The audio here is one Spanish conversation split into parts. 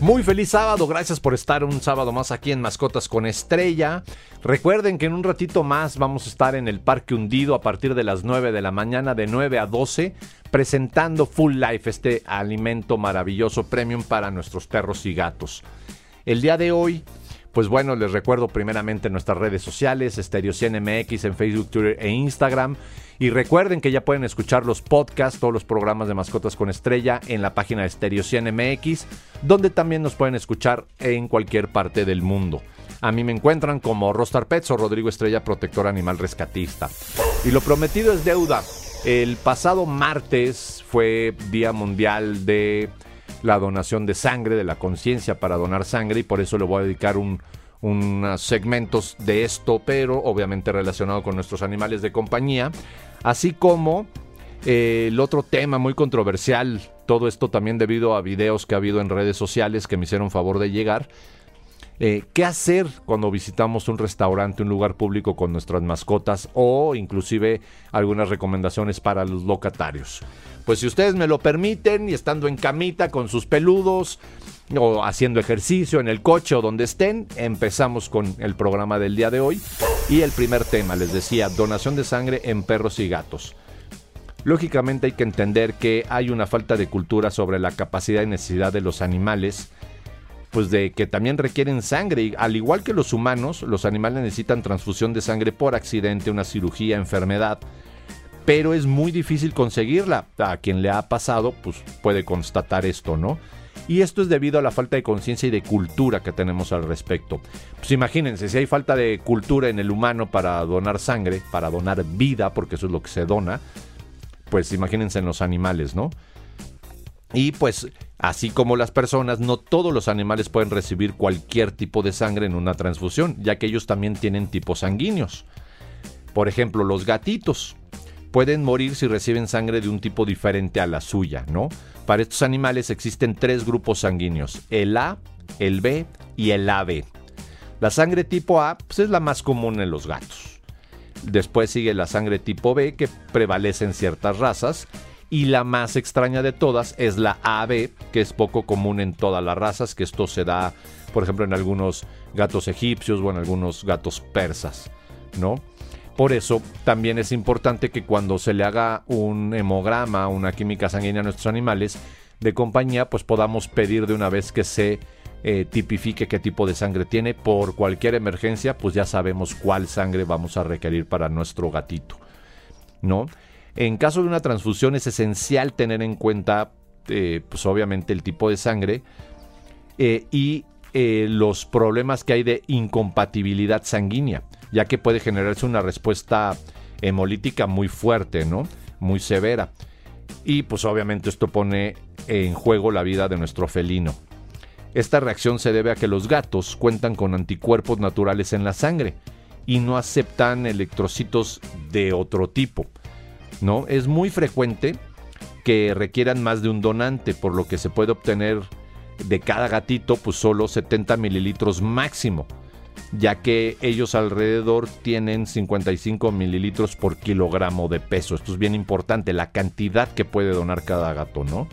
Muy feliz sábado, gracias por estar un sábado más aquí en Mascotas con Estrella. Recuerden que en un ratito más vamos a estar en el Parque Hundido a partir de las 9 de la mañana, de 9 a 12, presentando Full Life, este alimento maravilloso premium para nuestros perros y gatos. El día de hoy pues bueno, les recuerdo primeramente nuestras redes sociales, Stereo MX en Facebook, Twitter e Instagram. Y recuerden que ya pueden escuchar los podcasts, todos los programas de Mascotas con Estrella en la página de Stereo MX, donde también nos pueden escuchar en cualquier parte del mundo. A mí me encuentran como Rostar Pets o Rodrigo Estrella, protector animal rescatista. Y lo prometido es deuda. El pasado martes fue Día Mundial de la donación de sangre, de la conciencia para donar sangre y por eso le voy a dedicar unos segmentos de esto, pero obviamente relacionado con nuestros animales de compañía, así como eh, el otro tema muy controversial, todo esto también debido a videos que ha habido en redes sociales que me hicieron favor de llegar. Eh, ¿Qué hacer cuando visitamos un restaurante, un lugar público con nuestras mascotas o inclusive algunas recomendaciones para los locatarios? Pues si ustedes me lo permiten y estando en camita con sus peludos o haciendo ejercicio en el coche o donde estén, empezamos con el programa del día de hoy. Y el primer tema, les decía, donación de sangre en perros y gatos. Lógicamente hay que entender que hay una falta de cultura sobre la capacidad y necesidad de los animales, pues de que también requieren sangre. Y al igual que los humanos, los animales necesitan transfusión de sangre por accidente, una cirugía, enfermedad pero es muy difícil conseguirla. A quien le ha pasado, pues puede constatar esto, ¿no? Y esto es debido a la falta de conciencia y de cultura que tenemos al respecto. Pues imagínense, si hay falta de cultura en el humano para donar sangre, para donar vida, porque eso es lo que se dona, pues imagínense en los animales, ¿no? Y pues, así como las personas, no todos los animales pueden recibir cualquier tipo de sangre en una transfusión, ya que ellos también tienen tipos sanguíneos. Por ejemplo, los gatitos pueden morir si reciben sangre de un tipo diferente a la suya, ¿no? Para estos animales existen tres grupos sanguíneos, el A, el B y el AB. La sangre tipo A pues, es la más común en los gatos. Después sigue la sangre tipo B que prevalece en ciertas razas y la más extraña de todas es la AB, que es poco común en todas las razas, que esto se da, por ejemplo, en algunos gatos egipcios o en algunos gatos persas, ¿no? Por eso también es importante que cuando se le haga un hemograma, una química sanguínea a nuestros animales de compañía, pues podamos pedir de una vez que se eh, tipifique qué tipo de sangre tiene. Por cualquier emergencia, pues ya sabemos cuál sangre vamos a requerir para nuestro gatito. ¿No? En caso de una transfusión es esencial tener en cuenta, eh, pues obviamente el tipo de sangre eh, y los problemas que hay de incompatibilidad sanguínea ya que puede generarse una respuesta hemolítica muy fuerte, ¿no? Muy severa. Y pues obviamente esto pone en juego la vida de nuestro felino. Esta reacción se debe a que los gatos cuentan con anticuerpos naturales en la sangre y no aceptan electrocitos de otro tipo. ¿no? Es muy frecuente que requieran más de un donante, por lo que se puede obtener de cada gatito pues solo 70 mililitros máximo ya que ellos alrededor tienen 55 mililitros por kilogramo de peso. Esto es bien importante, la cantidad que puede donar cada gato, ¿no?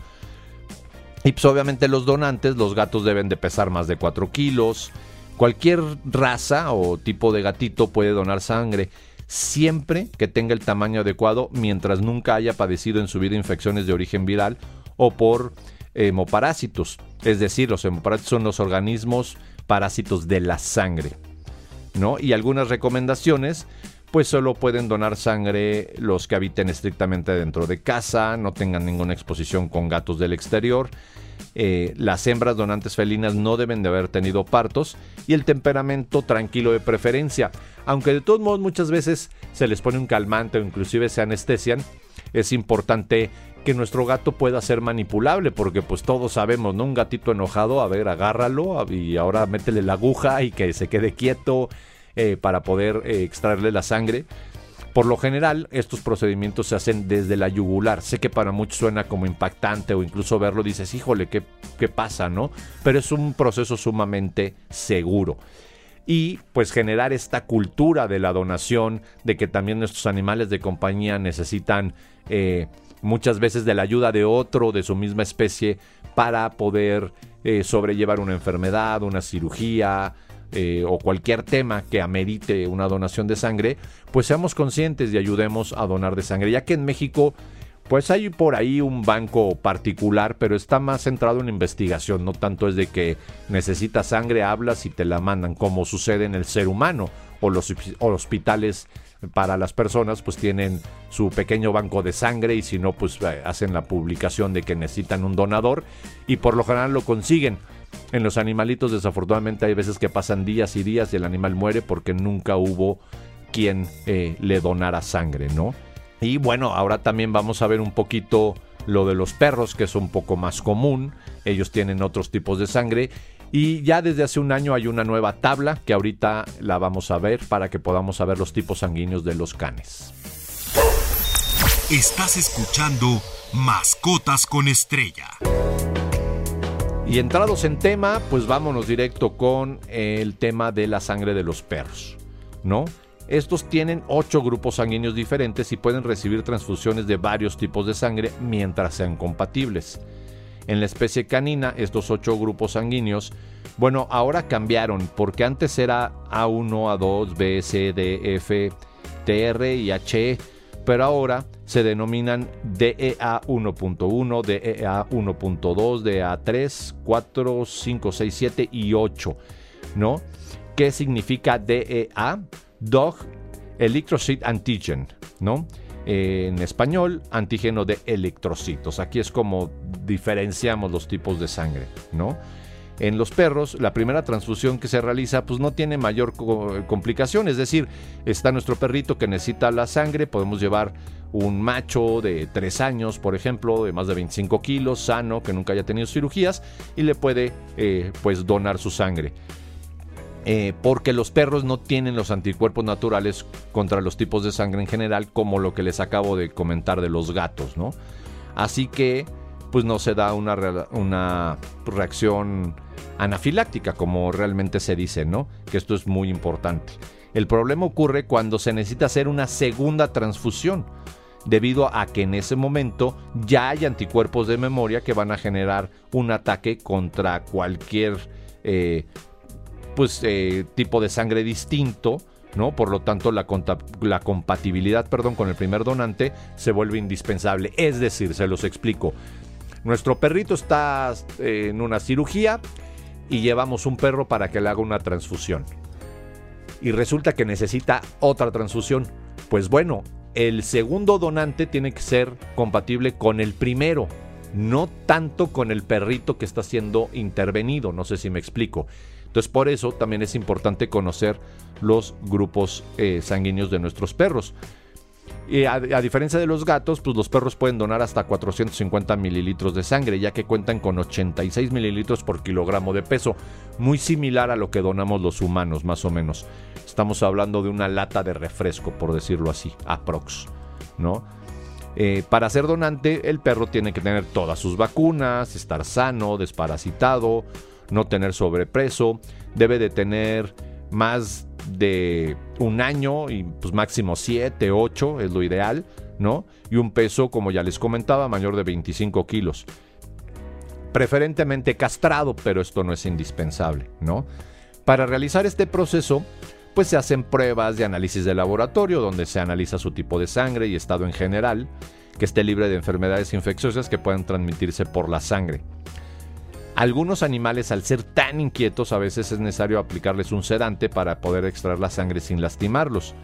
Y pues obviamente los donantes, los gatos deben de pesar más de 4 kilos. Cualquier raza o tipo de gatito puede donar sangre siempre que tenga el tamaño adecuado mientras nunca haya padecido en su vida infecciones de origen viral o por hemoparásitos. Es decir, los hemoparásitos son los organismos parásitos de la sangre. ¿no? Y algunas recomendaciones, pues solo pueden donar sangre los que habiten estrictamente dentro de casa, no tengan ninguna exposición con gatos del exterior. Eh, las hembras donantes felinas no deben de haber tenido partos y el temperamento tranquilo de preferencia. Aunque de todos modos muchas veces se les pone un calmante o inclusive se anestesian, es importante que nuestro gato pueda ser manipulable, porque pues todos sabemos, ¿no? Un gatito enojado, a ver, agárralo y ahora métele la aguja y que se quede quieto eh, para poder eh, extraerle la sangre. Por lo general, estos procedimientos se hacen desde la yugular. Sé que para muchos suena como impactante o incluso verlo dices, híjole, ¿qué, qué pasa, no? Pero es un proceso sumamente seguro y pues generar esta cultura de la donación, de que también nuestros animales de compañía necesitan eh, muchas veces de la ayuda de otro de su misma especie para poder eh, sobrellevar una enfermedad, una cirugía, eh, o cualquier tema que amerite una donación de sangre, pues seamos conscientes y ayudemos a donar de sangre, ya que en México pues hay por ahí un banco particular, pero está más centrado en investigación, no tanto es de que necesitas sangre, hablas y te la mandan, como sucede en el ser humano o los hospitales para las personas, pues tienen su pequeño banco de sangre y si no, pues eh, hacen la publicación de que necesitan un donador y por lo general lo consiguen. En los animalitos desafortunadamente hay veces que pasan días y días y el animal muere porque nunca hubo quien eh, le donara sangre, ¿no? Y bueno, ahora también vamos a ver un poquito lo de los perros, que es un poco más común. Ellos tienen otros tipos de sangre. Y ya desde hace un año hay una nueva tabla que ahorita la vamos a ver para que podamos saber los tipos sanguíneos de los canes. Estás escuchando Mascotas con Estrella. Y entrados en tema, pues vámonos directo con el tema de la sangre de los perros, ¿no? Estos tienen ocho grupos sanguíneos diferentes y pueden recibir transfusiones de varios tipos de sangre mientras sean compatibles. En la especie canina, estos ocho grupos sanguíneos, bueno, ahora cambiaron porque antes era A1, A2, B, C, D, F, TR y H pero ahora se denominan DEA 1.1, DEA 1.2, DEA 3, 4, 5, 6, 7 y 8, ¿no? ¿Qué significa DEA? Dog Electrocyte Antigen, ¿no? en español, antígeno de electrocitos. Aquí es como diferenciamos los tipos de sangre, ¿no? En los perros, la primera transfusión que se realiza pues no tiene mayor complicación, es decir, está nuestro perrito que necesita la sangre, podemos llevar un macho de 3 años, por ejemplo, de más de 25 kilos, sano, que nunca haya tenido cirugías, y le puede eh, pues donar su sangre. Eh, porque los perros no tienen los anticuerpos naturales contra los tipos de sangre en general, como lo que les acabo de comentar de los gatos, ¿no? Así que, pues no se da una, una reacción anafiláctica, como realmente se dice, ¿no? Que esto es muy importante. El problema ocurre cuando se necesita hacer una segunda transfusión, debido a que en ese momento ya hay anticuerpos de memoria que van a generar un ataque contra cualquier eh, pues, eh, tipo de sangre distinto. ¿no? Por lo tanto, la, la compatibilidad perdón, con el primer donante se vuelve indispensable. Es decir, se los explico. Nuestro perrito está eh, en una cirugía, y llevamos un perro para que le haga una transfusión. Y resulta que necesita otra transfusión. Pues bueno, el segundo donante tiene que ser compatible con el primero, no tanto con el perrito que está siendo intervenido, no sé si me explico. Entonces por eso también es importante conocer los grupos eh, sanguíneos de nuestros perros. A, diferencia de los gatos, pues los perros pueden donar hasta 450 mililitros de sangre, ya que cuentan con 86 mililitros por kilogramo de peso, muy similar a lo que donamos los humanos, más o menos. Estamos hablando de una lata de refresco, por decirlo así, aprox, ¿no? Eh, para ser donante, el perro tiene que tener todas sus vacunas, estar sano, desparasitado, no tener sobrepeso, debe de tener más de un año y pues máximo 7, 8 es lo ideal, ¿no? Y un peso, como ya les comentaba, mayor de 25 kilos. Preferentemente castrado, pero esto no es indispensable, ¿no? Para realizar este proceso, pues se hacen pruebas de análisis de laboratorio donde se analiza su tipo de sangre y estado en general, que esté libre de enfermedades infecciosas que puedan transmitirse por la sangre. Algunos animales al ser tan inquietos a veces es necesario aplicarles un sedante para poder extraer la sangre sin lastimarlos.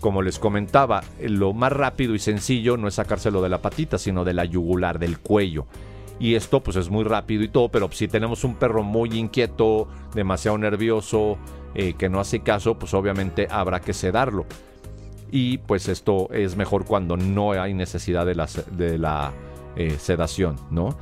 Como les comentaba, lo más rápido y sencillo no es sacárselo de la patita, sino de la yugular, del cuello. Y esto pues es muy rápido y todo, pero si tenemos un perro muy inquieto, demasiado nervioso, eh, que no hace caso, pues obviamente habrá que sedarlo. Y pues esto es mejor cuando no hay necesidad de la, eh, sedación, ¿no?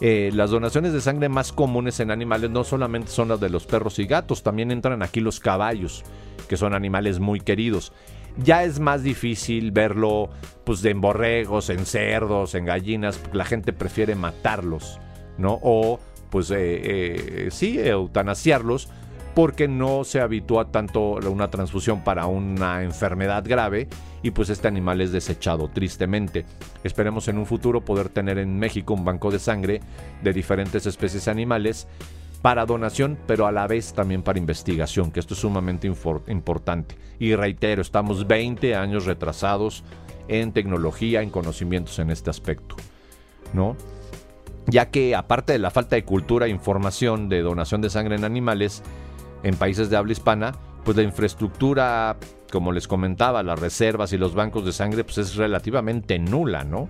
Eh, las donaciones de sangre más comunes en animales no solamente son las de los perros y gatos, también entran aquí los caballos, que son animales muy queridos. Ya es más difícil verlo pues en borregos, en cerdos, en gallinas, la gente prefiere matarlos, ¿no? O pues eh, eh, sí, eutanasiarlos porque no se habitúa tanto una transfusión para una enfermedad grave y pues este animal es desechado tristemente. Esperemos en un futuro poder tener en México un banco de sangre de diferentes especies animales para donación, pero a la vez también para investigación, que esto es sumamente importante. Y reitero, estamos 20 años retrasados en tecnología, en conocimientos en este aspecto, ¿no? Ya que aparte de la falta de cultura e información de donación de sangre en animales en países de habla hispana, pues la infraestructura, como les comentaba, las reservas y los bancos de sangre, pues es relativamente nula, ¿no?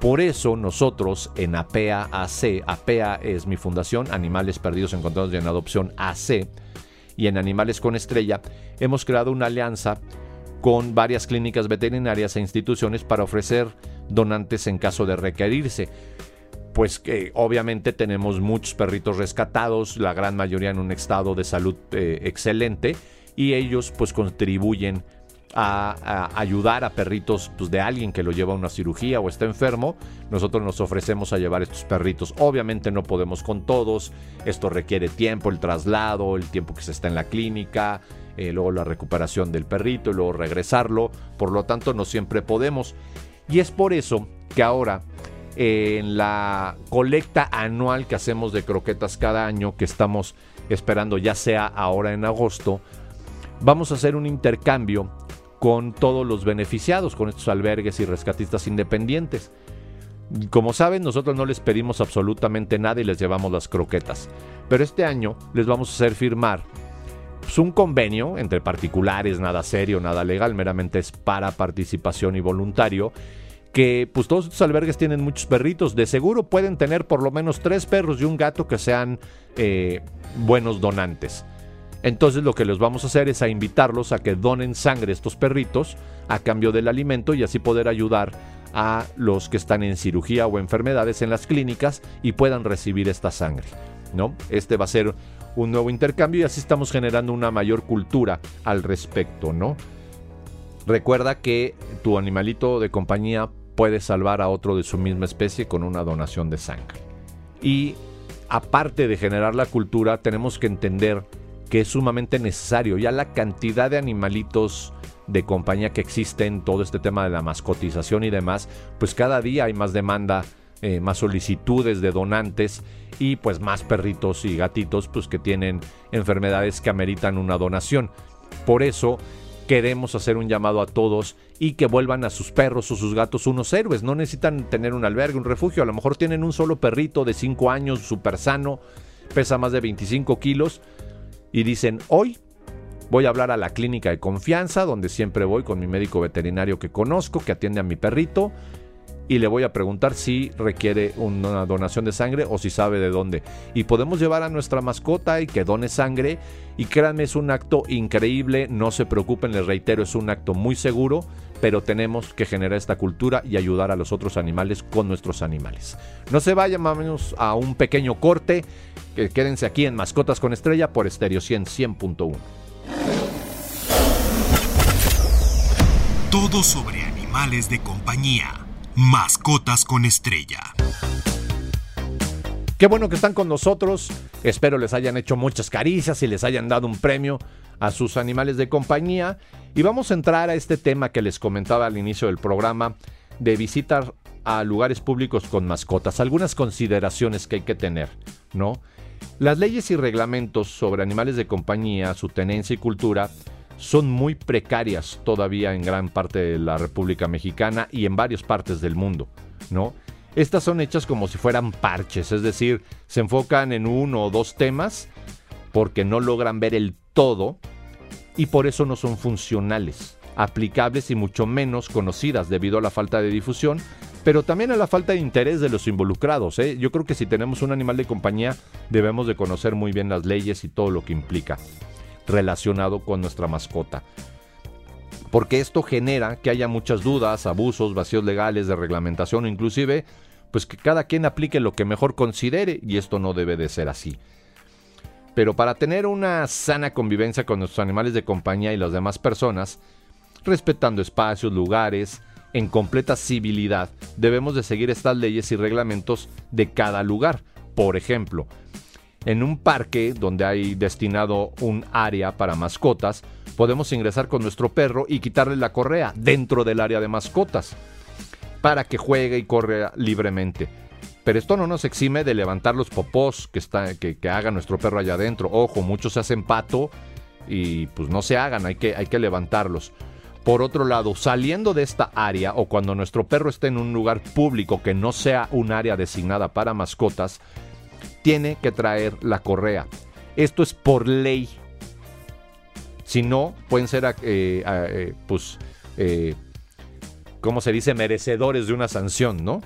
Por eso nosotros en APEA AC, APEA es mi fundación, Animales Perdidos Encontrados y en Adopción AC, y en Animales con Estrella, hemos creado una alianza con varias clínicas veterinarias e instituciones para ofrecer donantes en caso de requerirse. Pues que obviamente tenemos muchos perritos rescatados, la gran mayoría en un estado de salud eh, excelente, y ellos pues contribuyen a, ayudar a perritos pues, de alguien que lo lleva a una cirugía o está enfermo, nosotros nos ofrecemos a llevar estos perritos. Obviamente no podemos con todos, esto requiere tiempo, el traslado, el tiempo que se está en la clínica, eh, luego la recuperación del perrito y luego regresarlo, por lo tanto no siempre podemos. Y es por eso que ahora en la colecta anual que hacemos de croquetas cada año, que estamos esperando ya sea ahora en agosto, vamos a hacer un intercambio con todos los beneficiados, con estos albergues y rescatistas independientes. Como saben, nosotros no les pedimos absolutamente nada y les llevamos las croquetas. Pero este año les vamos a hacer firmar pues, un convenio entre particulares, nada serio, nada legal, meramente es para participación y voluntario. Que pues todos estos albergues tienen muchos perritos. De seguro pueden tener por lo menos tres perros y un gato que sean eh, buenos donantes. Entonces lo que les vamos a hacer es a invitarlos a que donen sangre estos perritos a cambio del alimento y así poder ayudar a los que están en cirugía o enfermedades en las clínicas y puedan recibir esta sangre. ¿no? Este va a ser un nuevo intercambio y así estamos generando una mayor cultura al respecto, ¿no? Recuerda que tu animalito de compañía puede salvar a otro de su misma especie con una donación de sangre. Y aparte de generar la cultura, tenemos que entender que es sumamente necesario. Ya la cantidad de animalitos de compañía que existen, todo este tema de la mascotización y demás, pues cada día hay más demanda, eh, más solicitudes de donantes y pues más perritos y gatitos pues que tienen enfermedades que ameritan una donación. Por eso queremos hacer un llamado a todos y que vuelvan a sus perros o sus gatos unos héroes. No necesitan tener un albergue, un refugio. A lo mejor tienen un solo perrito de 5 años, súper sano, pesa más de 25 kilos y dicen, hoy voy a hablar a la clínica de confianza, donde siempre voy con mi médico veterinario que conozco, que atiende a mi perrito, y le voy a preguntar si requiere una donación de sangre o si sabe de dónde. Y podemos llevar a nuestra mascota y que done sangre. Y créanme, es un acto increíble, no se preocupen, les reitero, es un acto muy seguro, pero tenemos que generar esta cultura y ayudar a los otros animales con nuestros animales. No se vayan, vamos a un pequeño corte quédense aquí en Mascotas con Estrella por Estéreo 100 100.1. Todo sobre animales de compañía. Mascotas con Estrella. Qué bueno que están con nosotros. Espero les hayan hecho muchas caricias y les hayan dado un premio a sus animales de compañía. Y vamos a entrar a este tema que les comentaba al inicio del programa de visitar a lugares públicos con mascotas. Algunas consideraciones que hay que tener, ¿no? Las leyes y reglamentos sobre animales de compañía, su tenencia y cultura son muy precarias todavía en gran parte de la República Mexicana y en varias partes del mundo, ¿no? Estas son hechas como si fueran parches, es decir, se enfocan en uno o dos temas porque no logran ver el todo y por eso no son funcionales, aplicables y mucho menos conocidas debido a la falta de difusión pero también a la falta de interés de los involucrados. ¿eh? Yo creo que si tenemos un animal de compañía debemos de conocer muy bien las leyes y todo lo que implica relacionado con nuestra mascota. Porque esto genera que haya muchas dudas, abusos, vacíos legales de reglamentación, inclusive pues que cada quien aplique lo que mejor considere y esto no debe de ser así. Pero para tener una sana convivencia con nuestros animales de compañía y las demás personas, respetando espacios, lugares, en completa civilidad. Debemos de seguir estas leyes y reglamentos de cada lugar. Por ejemplo, en un parque donde hay destinado un área para mascotas, podemos ingresar con nuestro perro y quitarle la correa dentro del área de mascotas para que juegue y corra libremente. Pero esto no nos exime de levantar los popós que, está, que, haga nuestro perro allá adentro. Ojo, muchos se hacen pato y pues no se hagan, hay que, hay que levantarlos. Por otro lado, saliendo de esta área o cuando nuestro perro esté en un lugar público que no sea un área designada para mascotas, tiene que traer la correa. Esto es por ley. Si no, pueden ser, eh, eh, pues, eh, ¿cómo se dice? Merecedores de una sanción, ¿no?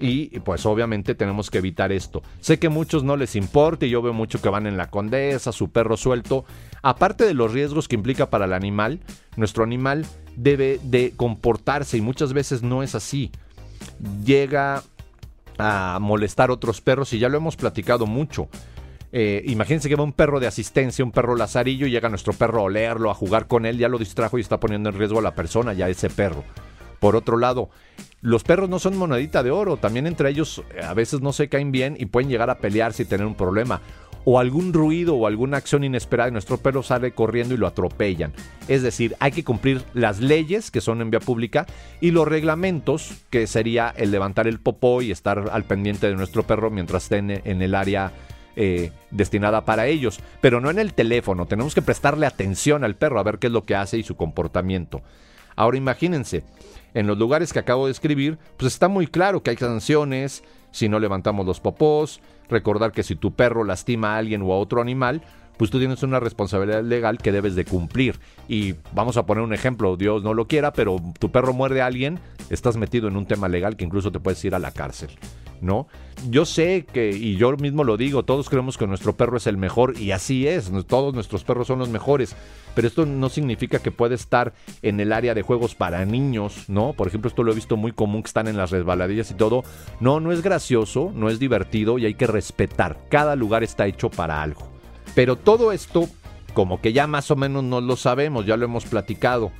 Y pues obviamente tenemos que evitar esto. Sé que a muchos no les importa y yo veo mucho que van en la condesa, su perro suelto. Aparte de los riesgos que implica para el animal, nuestro animal debe de comportarse y muchas veces no es así. Llega a molestar otros perros y ya lo hemos platicado mucho. Eh, imagínense que va un perro de asistencia, un perro lazarillo, y llega nuestro perro a olerlo, a jugar con él, ya lo distrajo y está poniendo en riesgo a la persona, ya ese perro. Por otro lado, los perros no son monedita de oro, también entre ellos eh, a veces no se caen bien y pueden llegar a pelearse y tener un problema. O algún ruido o alguna acción inesperada y nuestro perro sale corriendo y lo atropellan. Es decir, hay que cumplir las leyes que son en vía pública y los reglamentos, que sería el levantar el popó y estar al pendiente de nuestro perro mientras esté en el área eh, destinada para ellos, pero no en el teléfono. Tenemos que prestarle atención al perro a ver qué es lo que hace y su comportamiento. Ahora imagínense, en los lugares que acabo de escribir, pues está muy claro que hay sanciones si no levantamos los popós, recordar que si tu perro lastima a alguien o a otro animal, pues tú tienes una responsabilidad legal que debes de cumplir. Y vamos a poner un ejemplo, Dios no lo quiera, pero tu perro muerde a alguien, estás metido en un tema legal que incluso te puedes ir a la cárcel. ¿No? Yo sé que, y yo mismo lo digo, todos creemos que nuestro perro es el mejor y así es, todos nuestros perros son los mejores, pero esto no significa que puede estar en el área de juegos para niños, ¿no? Por ejemplo, esto lo he visto muy común que están en las resbaladillas y todo. No, no es gracioso, no es divertido y hay que respetar. Cada lugar está hecho para algo. Pero todo esto, como que ya más o menos no lo sabemos, ya lo hemos platicado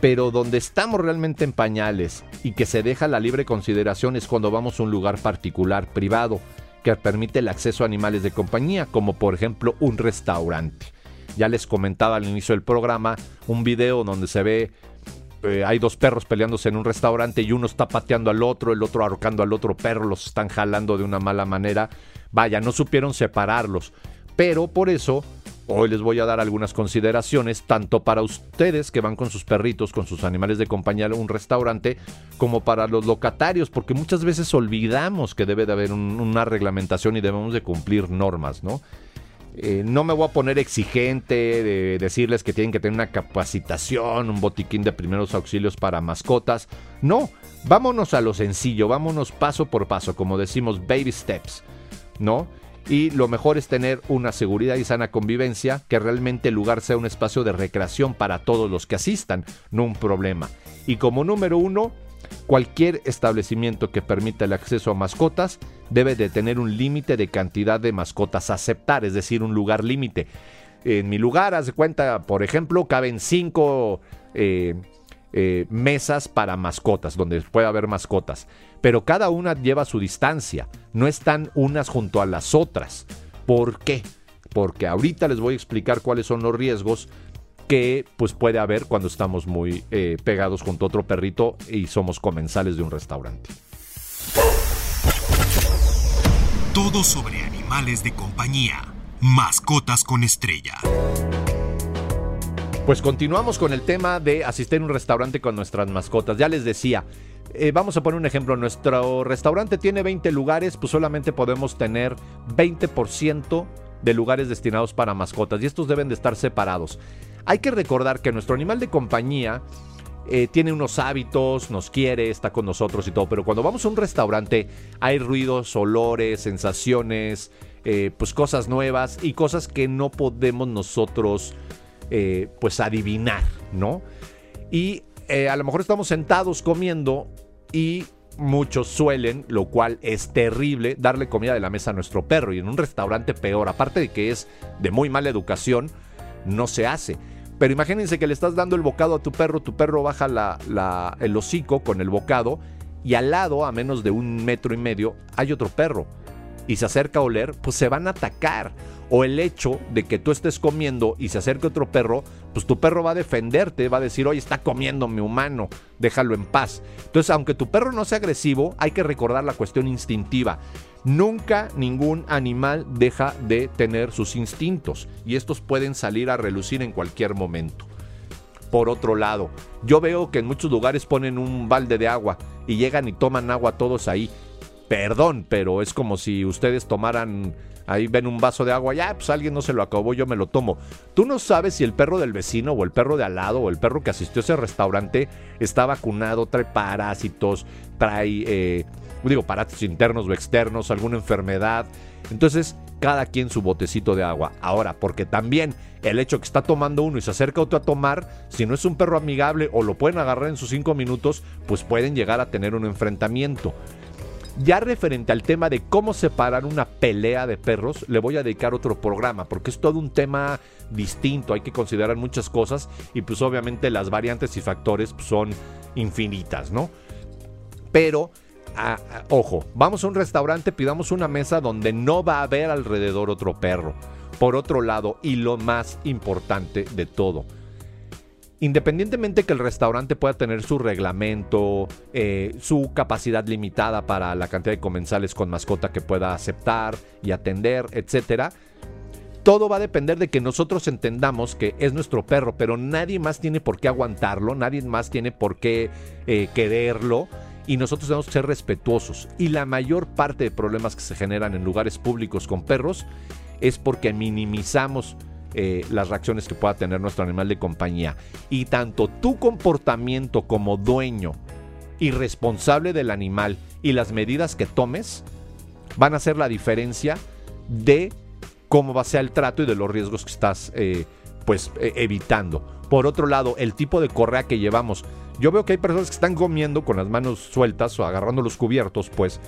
pero donde estamos realmente en pañales y que se deja la libre consideración es cuando vamos a un lugar particular, privado, que permite el acceso a animales de compañía, como por ejemplo un restaurante. Ya les comentaba al inicio del programa un video donde se ve eh, hay dos perros peleándose en un restaurante y uno está pateando al otro, el otro ahorcando al otro perro, los están jalando de una mala manera. Vaya, no supieron separarlos. Pero por eso Hoy les voy a dar algunas consideraciones, tanto para ustedes que van con sus perritos, con sus animales de compañía a un restaurante, como para los locatarios, porque muchas veces olvidamos que debe de haber una reglamentación y debemos de cumplir normas, ¿no? Eh, no me voy a poner exigente de decirles que tienen que tener una capacitación, un botiquín de primeros auxilios para mascotas. No, vámonos a lo sencillo, vámonos paso por paso, como decimos, baby steps, ¿no? Y lo mejor es tener una seguridad y sana convivencia, que realmente el lugar sea un espacio de recreación para todos los que asistan, no un problema. Y como número uno, cualquier establecimiento que permita el acceso a mascotas debe de tener un límite de cantidad de mascotas a aceptar, es decir, un lugar límite. En mi lugar, haz de cuenta, por ejemplo, caben cinco eh, eh, mesas para mascotas, donde puede haber mascotas. Pero cada una lleva su distancia, no están unas junto a las otras. ¿Por qué? Porque ahorita les voy a explicar cuáles son los riesgos que pues puede haber cuando estamos muy eh, pegados junto a otro perrito y somos comensales de un restaurante. Todo sobre animales de compañía. Mascotas con estrella. Pues continuamos con el tema de asistir a un restaurante con nuestras mascotas. Ya les decía, eh, vamos a poner un ejemplo, nuestro restaurante tiene 20 lugares, pues solamente podemos tener 20% de lugares destinados para mascotas y estos deben de estar separados. Hay que recordar que nuestro animal de compañía eh, tiene unos hábitos, nos quiere, está con nosotros y todo, pero cuando vamos a un restaurante hay ruidos, olores, sensaciones, eh, pues cosas nuevas y cosas que no podemos nosotros eh, pues adivinar, ¿no? Y eh, a lo mejor estamos sentados comiendo y muchos suelen, lo cual es terrible, darle comida de la mesa a nuestro perro y en un restaurante peor, aparte de que es de muy mala educación, no se hace. Pero imagínense que le estás dando el bocado a tu perro, tu perro baja el hocico con el bocado y al lado, a menos de un metro y medio, hay otro perro. Y se acerca a oler, pues se van a atacar. O el hecho de que tú estés comiendo y se acerque otro perro, pues tu perro va a defenderte, va a decir, oye, está comiendo mi humano, déjalo en paz. Entonces, aunque tu perro no sea agresivo, hay que recordar la cuestión instintiva. Nunca ningún animal deja de tener sus instintos y estos pueden salir a relucir en cualquier momento. Por otro lado, yo veo que en muchos lugares ponen un balde de agua y llegan y toman agua todos ahí. Perdón, pero es como si ustedes tomaran ahí ven un vaso de agua, ya, pues alguien no se lo acabó, yo me lo tomo. Tú no sabes si el perro del vecino o el perro de al lado o el perro que asistió a ese restaurante está vacunado, trae parásitos, trae, eh, digo, parásitos internos o externos, alguna enfermedad. Entonces, cada quien su botecito de agua. Ahora, porque también el hecho que está tomando uno y se acerca otro a tomar, si no es un perro amigable o lo pueden agarrar en sus cinco minutos, pues pueden llegar a tener un enfrentamiento. Ya referente al tema de cómo separar una pelea de perros, le voy a dedicar otro programa, porque es todo un tema distinto, hay que considerar muchas cosas y pues obviamente las variantes y factores pues, son infinitas, ¿no? Pero, ojo, vamos a un restaurante, pidamos una mesa donde no va a haber alrededor otro perro. Por otro lado, y lo más importante de todo, Independientemente que el restaurante pueda tener su reglamento, eh, su capacidad limitada para la cantidad de comensales con mascota que pueda aceptar y atender, etcétera, todo va a depender de que nosotros entendamos que es nuestro perro, pero nadie más tiene por qué aguantarlo, nadie más tiene por qué eh, quererlo y nosotros tenemos que ser respetuosos. Y la mayor parte de problemas que se generan en lugares públicos con perros es porque minimizamos eh, las reacciones que pueda tener nuestro animal de compañía. Y tanto tu comportamiento como dueño y responsable del animal y las medidas que tomes van a hacer la diferencia de cómo va a ser el trato y de los riesgos que estás eh, pues e, evitando. Por otro lado, el tipo de correa que llevamos. Yo veo que hay personas que están comiendo con las manos sueltas o agarrando los cubiertos, pues,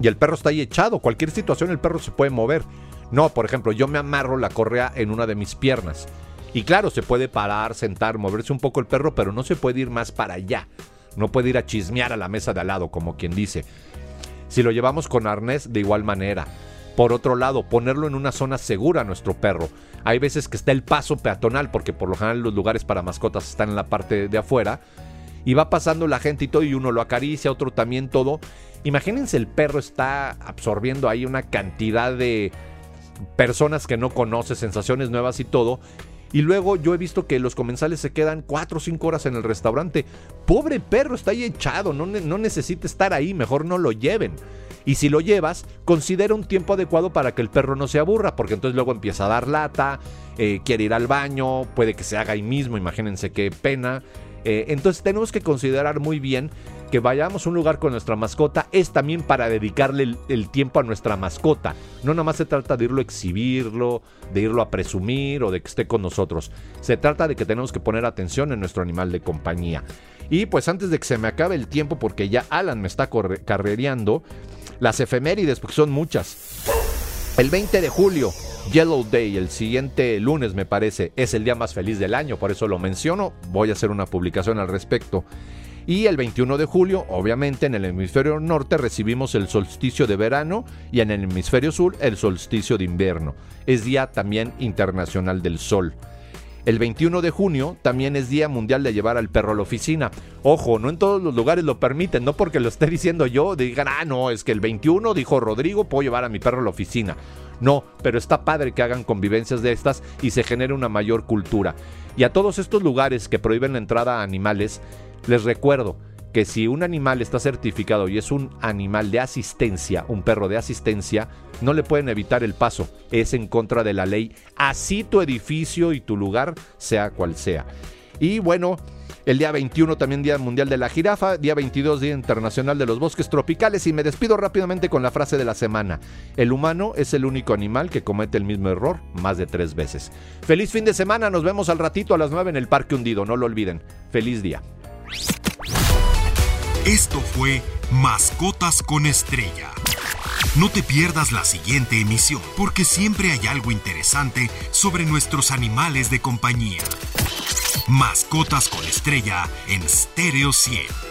y el perro está ahí echado. Cualquier situación el perro se puede mover. No, por ejemplo, yo me amarro la correa en una de mis piernas. Y claro, se puede parar, sentar, moverse un poco el perro, pero no se puede ir más para allá. No puede ir a chismear a la mesa de al lado, como quien dice. Si lo llevamos con arnés, de igual manera. Por otro lado, ponerlo en una zona segura nuestro perro. Hay veces que está el paso peatonal, porque por lo general los lugares para mascotas están en la parte de afuera. Y va pasando la gente y todo, y uno lo acaricia, otro también todo. Imagínense el perro está absorbiendo ahí una cantidad de personas que no conoce, sensaciones nuevas y todo. Y luego yo he visto que los comensales se quedan 4 o 5 horas en el restaurante. Pobre perro, está ahí echado, no, no necesita estar ahí, mejor no lo lleven. Y si lo llevas, considera un tiempo adecuado para que el perro no se aburra, porque entonces luego empieza a dar lata, eh, quiere ir al baño, puede que se haga ahí mismo, imagínense qué pena. Eh, entonces tenemos que considerar muy bien que vayamos a un lugar con nuestra mascota es también para dedicarle el, tiempo a nuestra mascota. No nada más se trata de irlo a exhibirlo, de irlo a presumir o de que esté con nosotros. Se trata de que tenemos que poner atención en nuestro animal de compañía. Y pues antes de que se me acabe el tiempo, porque ya Alan me está carrereando, las efemérides, porque son muchas. El 20 de julio, Yellow Day, el siguiente lunes me parece, es el día más feliz del año, por eso lo menciono, voy a hacer una publicación al respecto. Y el 21 de julio, obviamente, en el hemisferio norte recibimos el solsticio de verano y en el hemisferio sur el solsticio de invierno. Es Día también Internacional del Sol. El 21 de junio también es Día Mundial de llevar al perro a la oficina. Ojo, no en todos los lugares lo permiten, no porque lo esté diciendo yo, digan, ah, no, es que el 21 dijo Rodrigo, puedo llevar a mi perro a la oficina. No, pero está padre que hagan convivencias de estas y se genere una mayor cultura. Y a todos estos lugares que prohíben la entrada a animales, les recuerdo que si un animal está certificado y es un animal de asistencia, un perro de asistencia, no le pueden evitar el paso. Es en contra de la ley, así tu edificio y tu lugar sea cual sea. Y bueno, el día 21 también Día Mundial de la Jirafa, día 22 Día Internacional de los Bosques Tropicales y me despido rápidamente con la frase de la semana. El humano es el único animal que comete el mismo error más de tres veces. Feliz fin de semana, nos vemos al ratito a las 9 en el Parque Hundido, no lo olviden. Feliz día. Esto fue Mascotas con Estrella. No te pierdas la siguiente emisión, porque siempre hay algo interesante sobre nuestros animales de compañía. Mascotas con estrella en Stereo 100.